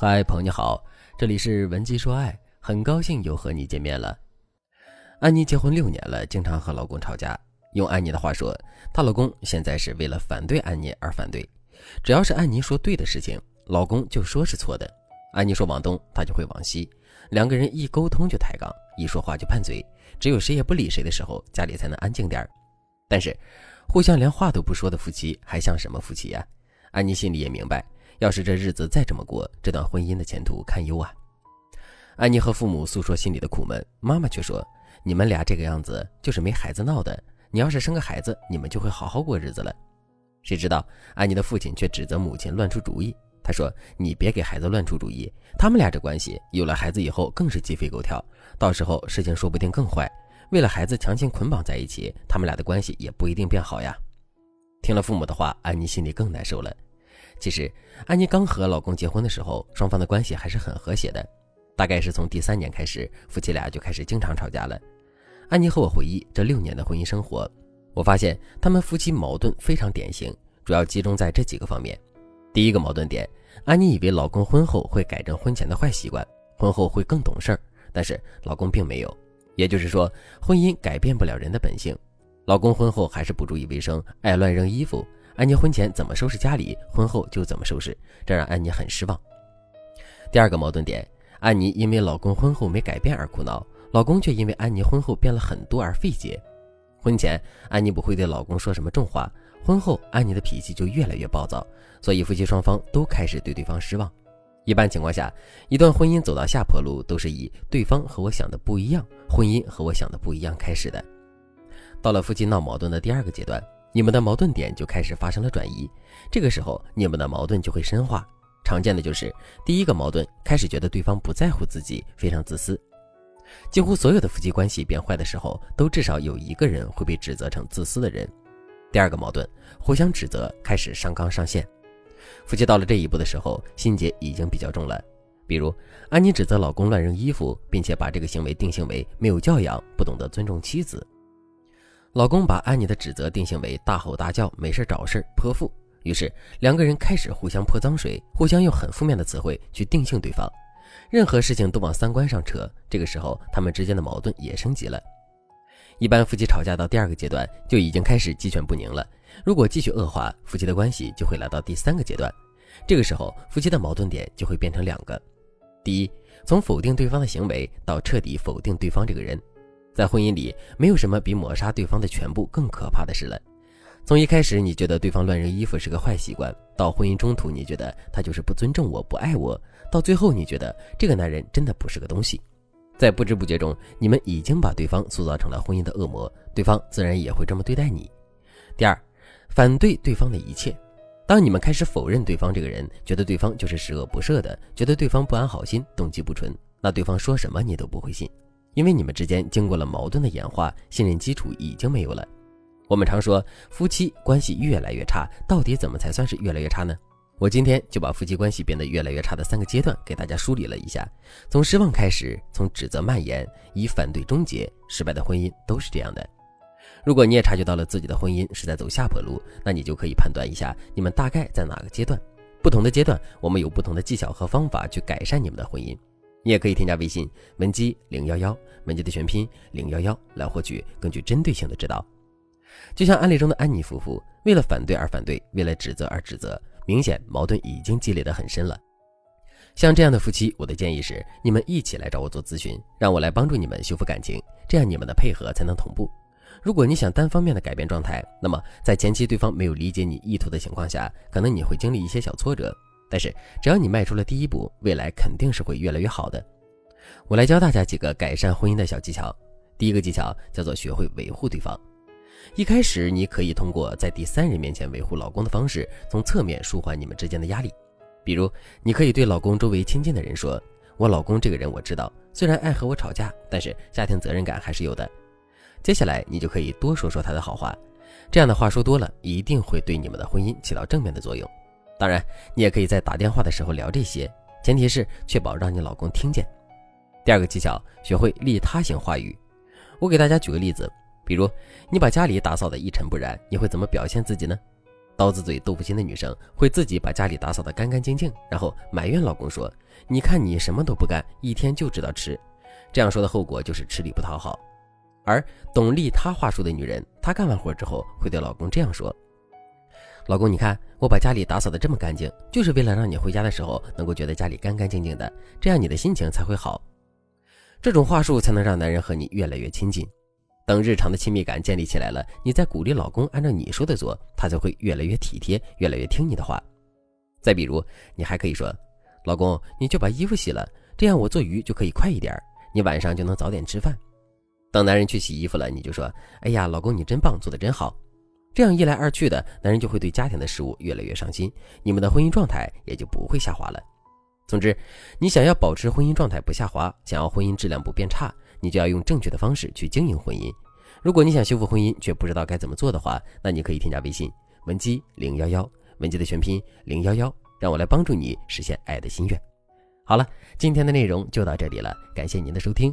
嗨，朋友你好，这里是文姬说爱，很高兴又和你见面了。安妮结婚六年了，经常和老公吵架。用安妮的话说，她老公现在是为了反对安妮而反对。只要是安妮说对的事情，老公就说是错的。安妮说往东，他就会往西，两个人一沟通就抬杠，一说话就拌嘴。只有谁也不理谁的时候，家里才能安静点儿但是，互相连话都不说的夫妻，还像什么夫妻呀？安妮心里也明白。要是这日子再这么过，这段婚姻的前途堪忧啊！安妮和父母诉说心里的苦闷，妈妈却说：“你们俩这个样子就是没孩子闹的。你要是生个孩子，你们就会好好过日子了。”谁知道安妮的父亲却指责母亲乱出主意。他说：“你别给孩子乱出主意，他们俩这关系有了孩子以后更是鸡飞狗跳，到时候事情说不定更坏。为了孩子强行捆绑在一起，他们俩的关系也不一定变好呀。”听了父母的话，安妮心里更难受了。其实，安妮刚和老公结婚的时候，双方的关系还是很和谐的。大概是从第三年开始，夫妻俩就开始经常吵架了。安妮和我回忆这六年的婚姻生活，我发现他们夫妻矛盾非常典型，主要集中在这几个方面。第一个矛盾点，安妮以为老公婚后会改正婚前的坏习惯，婚后会更懂事儿，但是老公并没有。也就是说，婚姻改变不了人的本性。老公婚后还是不注意卫生，爱乱扔衣服。安妮婚前怎么收拾家里，婚后就怎么收拾，这让安妮很失望。第二个矛盾点，安妮因为老公婚后没改变而苦恼，老公却因为安妮婚后变了很多而费解。婚前，安妮不会对老公说什么重话，婚后，安妮的脾气就越来越暴躁，所以夫妻双方都开始对对方失望。一般情况下，一段婚姻走到下坡路，都是以对方和我想的不一样，婚姻和我想的不一样开始的。到了夫妻闹矛盾的第二个阶段。你们的矛盾点就开始发生了转移，这个时候你们的矛盾就会深化。常见的就是第一个矛盾开始觉得对方不在乎自己，非常自私。几乎所有的夫妻关系变坏的时候，都至少有一个人会被指责成自私的人。第二个矛盾，互相指责开始上纲上线。夫妻到了这一步的时候，心结已经比较重了。比如安妮指责老公乱扔衣服，并且把这个行为定性为没有教养、不懂得尊重妻子。老公把安妮的指责定性为大吼大叫、没事找事泼妇，于是两个人开始互相泼脏水，互相用很负面的词汇去定性对方，任何事情都往三观上扯。这个时候，他们之间的矛盾也升级了。一般夫妻吵架到第二个阶段就已经开始鸡犬不宁了。如果继续恶化，夫妻的关系就会来到第三个阶段。这个时候，夫妻的矛盾点就会变成两个：第一，从否定对方的行为到彻底否定对方这个人。在婚姻里，没有什么比抹杀对方的全部更可怕的事了。从一开始你觉得对方乱扔衣服是个坏习惯，到婚姻中途你觉得他就是不尊重我、不爱我，到最后你觉得这个男人真的不是个东西，在不知不觉中，你们已经把对方塑造成了婚姻的恶魔，对方自然也会这么对待你。第二，反对对方的一切。当你们开始否认对方这个人，觉得对方就是十恶不赦的，觉得对方不安好心、动机不纯，那对方说什么你都不会信。因为你们之间经过了矛盾的演化，信任基础已经没有了。我们常说夫妻关系越来越差，到底怎么才算是越来越差呢？我今天就把夫妻关系变得越来越差的三个阶段给大家梳理了一下：从失望开始，从指责蔓延，以反对终结。失败的婚姻都是这样的。如果你也察觉到了自己的婚姻是在走下坡路，那你就可以判断一下你们大概在哪个阶段。不同的阶段，我们有不同的技巧和方法去改善你们的婚姻。你也可以添加微信文姬零幺幺，文姬的全拼零幺幺，来获取更具针对性的指导。就像案例中的安妮夫妇，为了反对而反对，为了指责而指责，明显矛盾已经积累得很深了。像这样的夫妻，我的建议是，你们一起来找我做咨询，让我来帮助你们修复感情，这样你们的配合才能同步。如果你想单方面的改变状态，那么在前期对方没有理解你意图的情况下，可能你会经历一些小挫折。但是，只要你迈出了第一步，未来肯定是会越来越好的。我来教大家几个改善婚姻的小技巧。第一个技巧叫做学会维护对方。一开始，你可以通过在第三人面前维护老公的方式，从侧面舒缓你们之间的压力。比如，你可以对老公周围亲近的人说：“我老公这个人我知道，虽然爱和我吵架，但是家庭责任感还是有的。”接下来，你就可以多说说他的好话。这样的话说多了，一定会对你们的婚姻起到正面的作用。当然，你也可以在打电话的时候聊这些，前提是确保让你老公听见。第二个技巧，学会利他型话语。我给大家举个例子，比如你把家里打扫的一尘不染，你会怎么表现自己呢？刀子嘴豆腐心的女生会自己把家里打扫得干干净净，然后埋怨老公说：“你看你什么都不干，一天就知道吃。”这样说的后果就是吃力不讨好。而懂利他话术的女人，她干完活之后会对老公这样说：“老公，你看我把家里打扫得这么干净，就是为了让你回家的时候能够觉得家里干干净净的，这样你的心情才会好。”这种话术才能让男人和你越来越亲近。等日常的亲密感建立起来了，你再鼓励老公按照你说的做，他就会越来越体贴，越来越听你的话。再比如，你还可以说：“老公，你就把衣服洗了，这样我做鱼就可以快一点，你晚上就能早点吃饭。”等男人去洗衣服了，你就说：“哎呀，老公你真棒，做的真好。”这样一来二去的，男人就会对家庭的事物越来越上心，你们的婚姻状态也就不会下滑了。总之，你想要保持婚姻状态不下滑，想要婚姻质量不变差。你就要用正确的方式去经营婚姻。如果你想修复婚姻却不知道该怎么做的话，那你可以添加微信文姬零幺幺，文姬的全拼零幺幺，让我来帮助你实现爱的心愿。好了，今天的内容就到这里了，感谢您的收听。